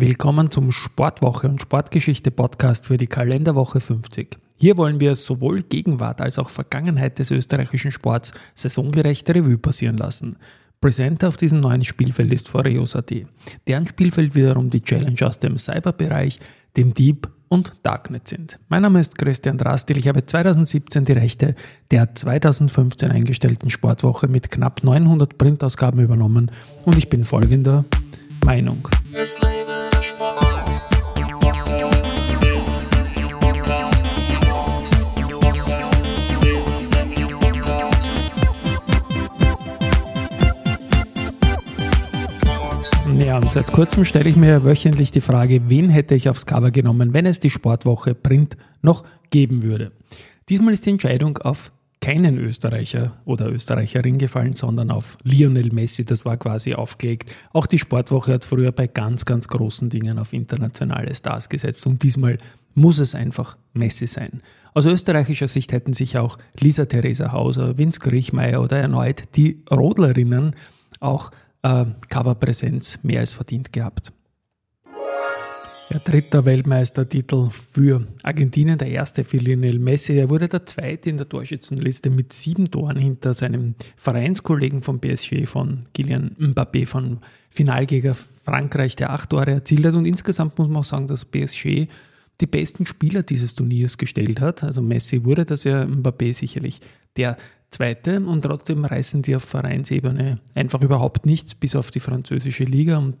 Willkommen zum Sportwoche und Sportgeschichte Podcast für die Kalenderwoche 50. Hier wollen wir sowohl Gegenwart als auch Vergangenheit des österreichischen Sports saisongerechte Revue passieren lassen. Präsenter auf diesem neuen Spielfeld ist Foreos.at. Deren Spielfeld wiederum die Challenge aus dem Cyberbereich, dem Deep und Darknet sind. Mein Name ist Christian Drastil. Ich habe 2017 die Rechte der 2015 eingestellten Sportwoche mit knapp 900 Printausgaben übernommen und ich bin folgender Meinung. Ja, und seit kurzem stelle ich mir wöchentlich die Frage, wen hätte ich aufs Cover genommen, wenn es die Sportwoche Print noch geben würde. Diesmal ist die Entscheidung auf keinen Österreicher oder Österreicherin gefallen, sondern auf Lionel Messi. Das war quasi aufgelegt. Auch die Sportwoche hat früher bei ganz, ganz großen Dingen auf internationale Stars gesetzt und diesmal muss es einfach Messi sein. Aus österreichischer Sicht hätten sich auch Lisa Theresa Hauser, Vince Griechmeier oder erneut die Rodlerinnen auch äh, Coverpräsenz mehr als verdient gehabt. Der dritte Weltmeistertitel für Argentinien, der erste für Lionel Messi. Er wurde der zweite in der Torschützenliste mit sieben Toren hinter seinem Vereinskollegen von PSG, von Kylian Mbappé, von Finalgeber Frankreich, der acht Tore erzielt hat. Und insgesamt muss man auch sagen, dass PSG die besten Spieler dieses Turniers gestellt hat. Also Messi wurde das ja, Mbappé sicherlich der zweite. Und trotzdem reißen die auf Vereinsebene einfach überhaupt nichts, bis auf die französische Liga. Und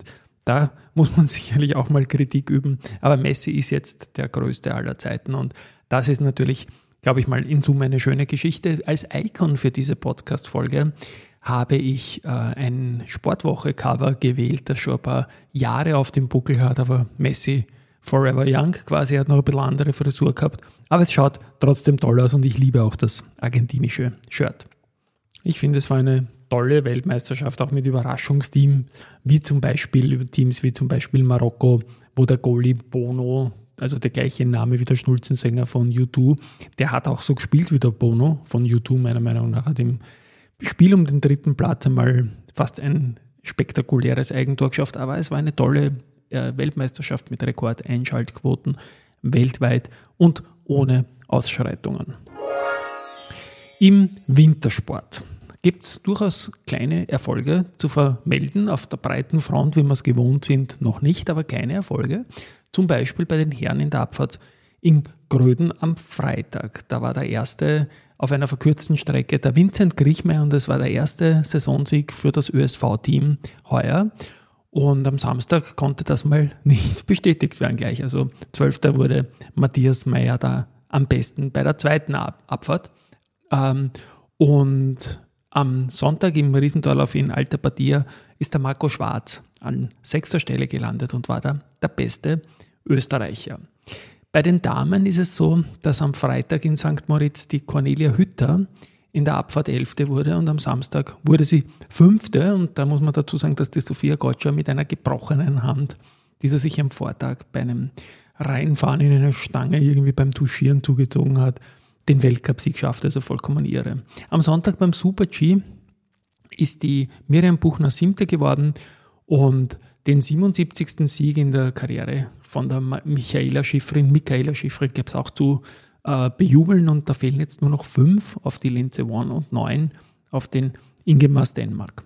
da muss man sicherlich auch mal Kritik üben. Aber Messi ist jetzt der größte aller Zeiten und das ist natürlich, glaube ich mal, in Summe eine schöne Geschichte. Als Icon für diese Podcast-Folge habe ich äh, ein Sportwoche-Cover gewählt, das schon ein paar Jahre auf dem Buckel hat, aber Messi Forever Young quasi hat noch ein bisschen andere Frisur gehabt. Aber es schaut trotzdem toll aus und ich liebe auch das argentinische Shirt. Ich finde, es war eine tolle Weltmeisterschaft, auch mit Überraschungsteams, wie zum Beispiel Teams wie zum Beispiel Marokko, wo der Goalie Bono, also der gleiche Name wie der Schnulzensänger von U2, der hat auch so gespielt wie der Bono von U2, meiner Meinung nach, hat im Spiel um den dritten Platz einmal fast ein spektakuläres Eigentor geschafft, aber es war eine tolle äh, Weltmeisterschaft mit Rekordeinschaltquoten weltweit und ohne Ausschreitungen. Im Wintersport gibt es durchaus kleine Erfolge zu vermelden. Auf der breiten Front, wie wir es gewohnt sind, noch nicht, aber kleine Erfolge. Zum Beispiel bei den Herren in der Abfahrt in Gröden am Freitag. Da war der erste auf einer verkürzten Strecke der Vincent Griechmeier und es war der erste Saisonsieg für das ÖSV-Team heuer. Und am Samstag konnte das mal nicht bestätigt werden gleich. Also 12. wurde Matthias Meyer da am besten bei der zweiten Abfahrt. Ähm, und am Sonntag im Riesendorlauf in Alta Badia ist der Marco Schwarz an sechster Stelle gelandet und war da der beste Österreicher. Bei den Damen ist es so, dass am Freitag in St. Moritz die Cornelia Hütter in der Abfahrt Elfte wurde und am Samstag wurde sie Fünfte. Und da muss man dazu sagen, dass die Sophia Gotcha mit einer gebrochenen Hand, die sie sich am Vortag bei einem Reinfahren in eine Stange irgendwie beim Touchieren zugezogen hat, den Weltcup-Sieg schafft, also vollkommen irre. Am Sonntag beim Super G ist die Miriam Buchner siebte geworden und den 77. Sieg in der Karriere von der Michaela Schifrin, Michaela Schifrin gibt es auch zu äh, bejubeln und da fehlen jetzt nur noch fünf auf die Linze One und neun auf den Ingemar Stenmark.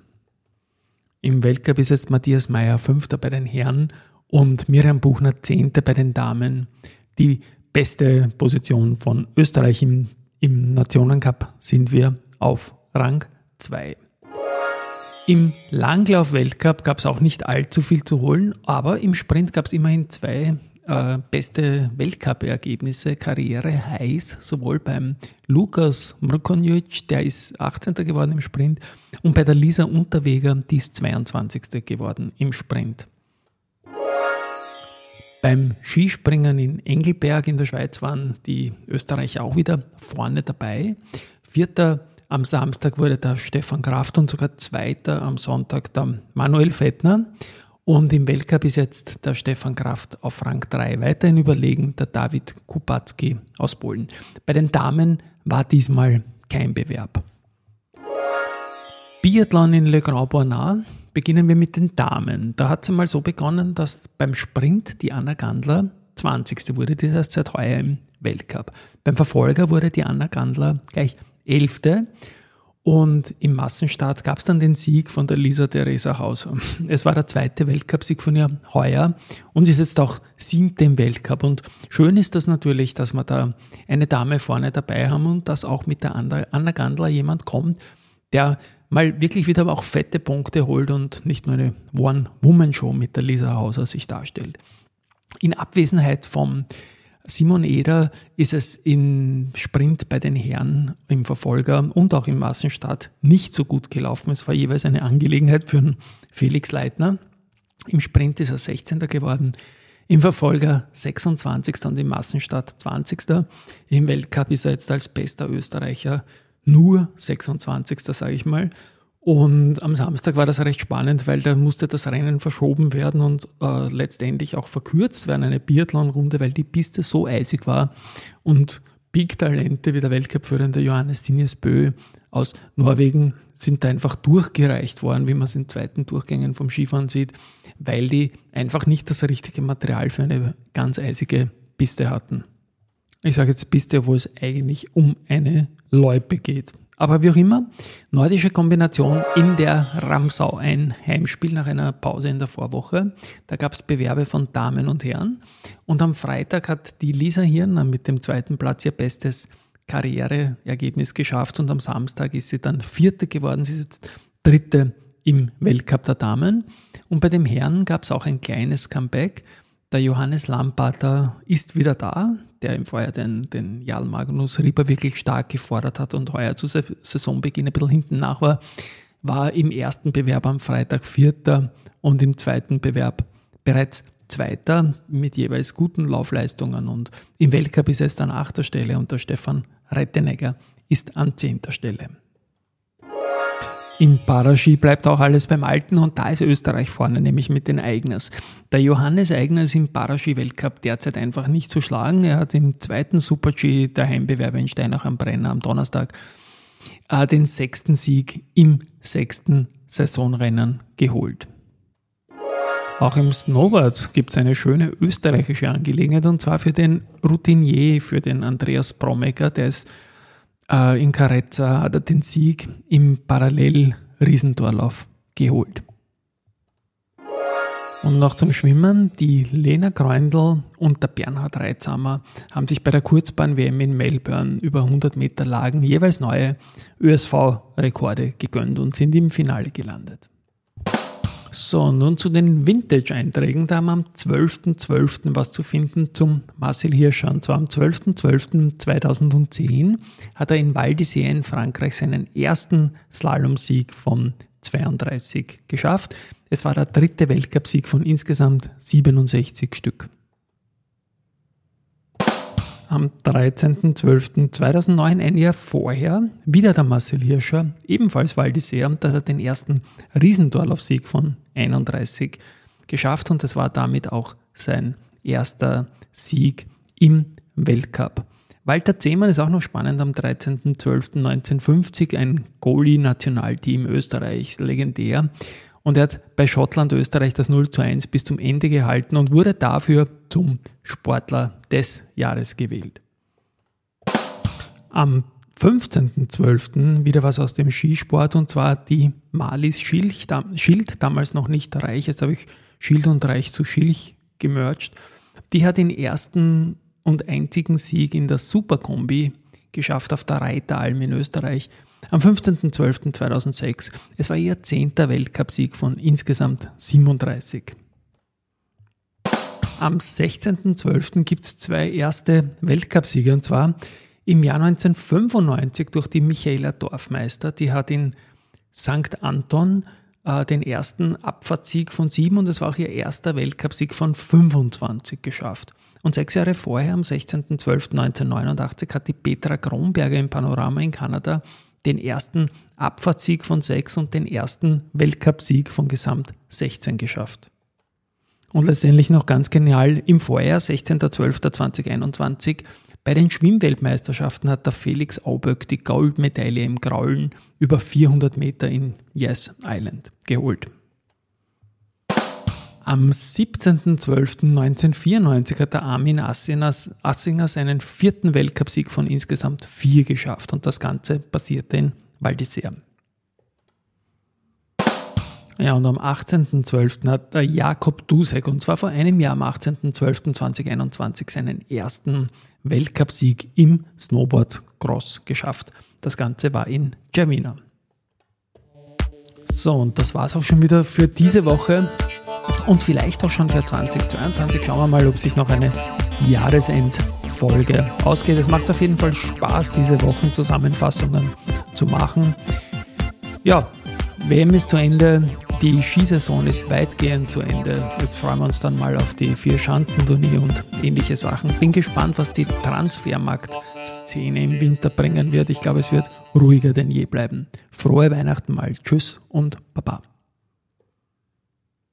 Im Weltcup ist jetzt Matthias Meyer Fünfter bei den Herren und Miriam Buchner Zehnte bei den Damen. Die beste Position von Österreich im, im Nationencup sind wir auf Rang 2. Im Langlauf-Weltcup gab es auch nicht allzu viel zu holen, aber im Sprint gab es immerhin zwei äh, beste Weltcup-Ergebnisse, Karriere heiß, sowohl beim Lukas Mrkonjic, der ist 18. geworden im Sprint, und bei der Lisa Unterweger, die ist 22. geworden im Sprint. Beim Skispringen in Engelberg in der Schweiz waren die Österreicher auch wieder vorne dabei. Vierter am Samstag wurde der Stefan Kraft und sogar Zweiter am Sonntag der Manuel Fettner. Und im Weltcup ist jetzt der Stefan Kraft auf Rang 3 weiterhin überlegen, der David Kupacki aus Polen. Bei den Damen war diesmal kein Bewerb. Biathlon in Le Grand Bornard beginnen wir mit den Damen. Da hat es einmal so begonnen, dass beim Sprint die Anna Gandler 20. wurde, das heißt seit heuer im Weltcup. Beim Verfolger wurde die Anna Gandler gleich 11. Und im Massenstart gab es dann den Sieg von der Lisa Theresa Hauser. Es war der zweite Weltcupsieg von ihr heuer und ist jetzt auch siebte im Weltcup. Und schön ist das natürlich, dass wir da eine Dame vorne dabei haben und dass auch mit der Anna Gandler jemand kommt, der mal wirklich wieder auch fette Punkte holt und nicht nur eine One-Woman-Show mit der Lisa Hauser sich darstellt. In Abwesenheit vom Simon Eder ist es im Sprint bei den Herren im Verfolger und auch im Massenstart nicht so gut gelaufen. Es war jeweils eine Angelegenheit für Felix Leitner. Im Sprint ist er 16. geworden, im Verfolger 26. und im Massenstart 20. Im Weltcup ist er jetzt als bester Österreicher nur 26. sage ich mal. Und am Samstag war das recht spannend, weil da musste das Rennen verschoben werden und äh, letztendlich auch verkürzt werden, eine Biathlon-Runde, weil die Piste so eisig war und Big-Talente wie der Weltcup-führende Johannes Dinies Bö aus Norwegen sind da einfach durchgereicht worden, wie man es in zweiten Durchgängen vom Skifahren sieht, weil die einfach nicht das richtige Material für eine ganz eisige Piste hatten. Ich sage jetzt Piste, wo es eigentlich um eine Loipe geht. Aber wie auch immer, nordische Kombination in der Ramsau, ein Heimspiel nach einer Pause in der Vorwoche. Da gab es Bewerbe von Damen und Herren. Und am Freitag hat die Lisa Hirn mit dem zweiten Platz ihr bestes Karriereergebnis geschafft und am Samstag ist sie dann Vierte geworden. Sie ist jetzt Dritte im Weltcup der Damen. Und bei dem Herren gab es auch ein kleines Comeback. Der Johannes Lamparter ist wieder da, der im Vorjahr den, den Jarl Magnus Rieper wirklich stark gefordert hat und heuer zu Saisonbeginn ein bisschen hinten nach war, war im ersten Bewerb am Freitag Vierter und im zweiten Bewerb bereits Zweiter mit jeweils guten Laufleistungen und im Weltcup ist es an achter Stelle und der Stefan Rettenegger ist an zehnter Stelle. Im Paraski bleibt auch alles beim Alten und da ist Österreich vorne, nämlich mit den Eigners. Der Johannes Eigner ist im Paraski-Weltcup derzeit einfach nicht zu schlagen. Er hat im zweiten Super-G der Heimbewerber in Steinach am Brenner am Donnerstag äh, den sechsten Sieg im sechsten Saisonrennen geholt. Auch im Snowboard gibt es eine schöne österreichische Angelegenheit und zwar für den Routinier, für den Andreas Bromecker, der ist äh, in Carezza hat er den Sieg im Parallel-Riesentorlauf geholt. Und noch zum Schwimmen. Die Lena Greundl und der Bernhard Reitzamer haben sich bei der Kurzbahn-WM in Melbourne über 100 Meter Lagen jeweils neue ÖSV-Rekorde gegönnt und sind im Finale gelandet. So, nun zu den Vintage-Einträgen. Da haben wir am 12.12. .12. was zu finden zum Marcel Hirscher. Und zwar am 12.12.2010 hat er in Val in Frankreich seinen ersten Slalomsieg von 32 geschafft. Es war der dritte Weltcupsieg von insgesamt 67 Stück am 13.12.2009, ein Jahr vorher, wieder der Marcel Hirscher, ebenfalls Val d'Isère, und da hat er den ersten Riesendorlaufsieg von 31 geschafft und das war damit auch sein erster Sieg im Weltcup. Walter Zehmann ist auch noch spannend am 13.12.1950, ein Goalie-Nationalteam Österreichs, legendär. Und er hat bei Schottland Österreich das 0 zu 1 bis zum Ende gehalten und wurde dafür zum Sportler des Jahres gewählt. Am 15.12. wieder was aus dem Skisport und zwar die Malis Schild, Schild damals noch nicht Reich, jetzt habe ich Schild und Reich zu Schilch gemercht. Die hat den ersten und einzigen Sieg in der Superkombi geschafft auf der Reiteralm in Österreich am 15.12.2006. Es war ihr zehnter Weltcupsieg von insgesamt 37. Am 16.12. gibt es zwei erste Weltcupsiege und zwar im Jahr 1995 durch die Michaela Dorfmeister. Die hat in St. Anton äh, den ersten Abfahrtssieg von sieben und es war auch ihr erster Weltcupsieg von 25 geschafft. Und sechs Jahre vorher, am 16.12.1989, hat die Petra Kronberger im Panorama in Kanada den ersten Abfahrtssieg von sechs und den ersten Weltcupsieg von gesamt 16 geschafft. Und letztendlich noch ganz genial, im Vorjahr, 16.12.2021, bei den Schwimmweltmeisterschaften hat der Felix Auböck die Goldmedaille im Graulen über 400 Meter in Yes Island geholt. Am 17.12.1994 hat der Armin Assinger seinen vierten Weltcupsieg von insgesamt vier geschafft und das Ganze passierte in Val d'Isère. Ja, und am 18.12. hat der Jakob Dusek, und zwar vor einem Jahr, am 18.12.2021, seinen ersten Weltcupsieg im Snowboard-Cross geschafft. Das Ganze war in Germina. So, und das war es auch schon wieder für diese Woche und vielleicht auch schon für 2022. Schauen wir mal, ob sich noch eine Jahresendfolge ausgeht. Es macht auf jeden Fall Spaß, diese Wochenzusammenfassungen zu machen. Ja, WM ist zu Ende, die Skisaison ist weitgehend zu Ende. Jetzt freuen wir uns dann mal auf die vier Schanzentournee und ähnliche Sachen. Bin gespannt, was die Transfermarkt-Szene im Winter bringen wird. Ich glaube, es wird ruhiger denn je bleiben. Frohe Weihnachten mal. Tschüss und Baba.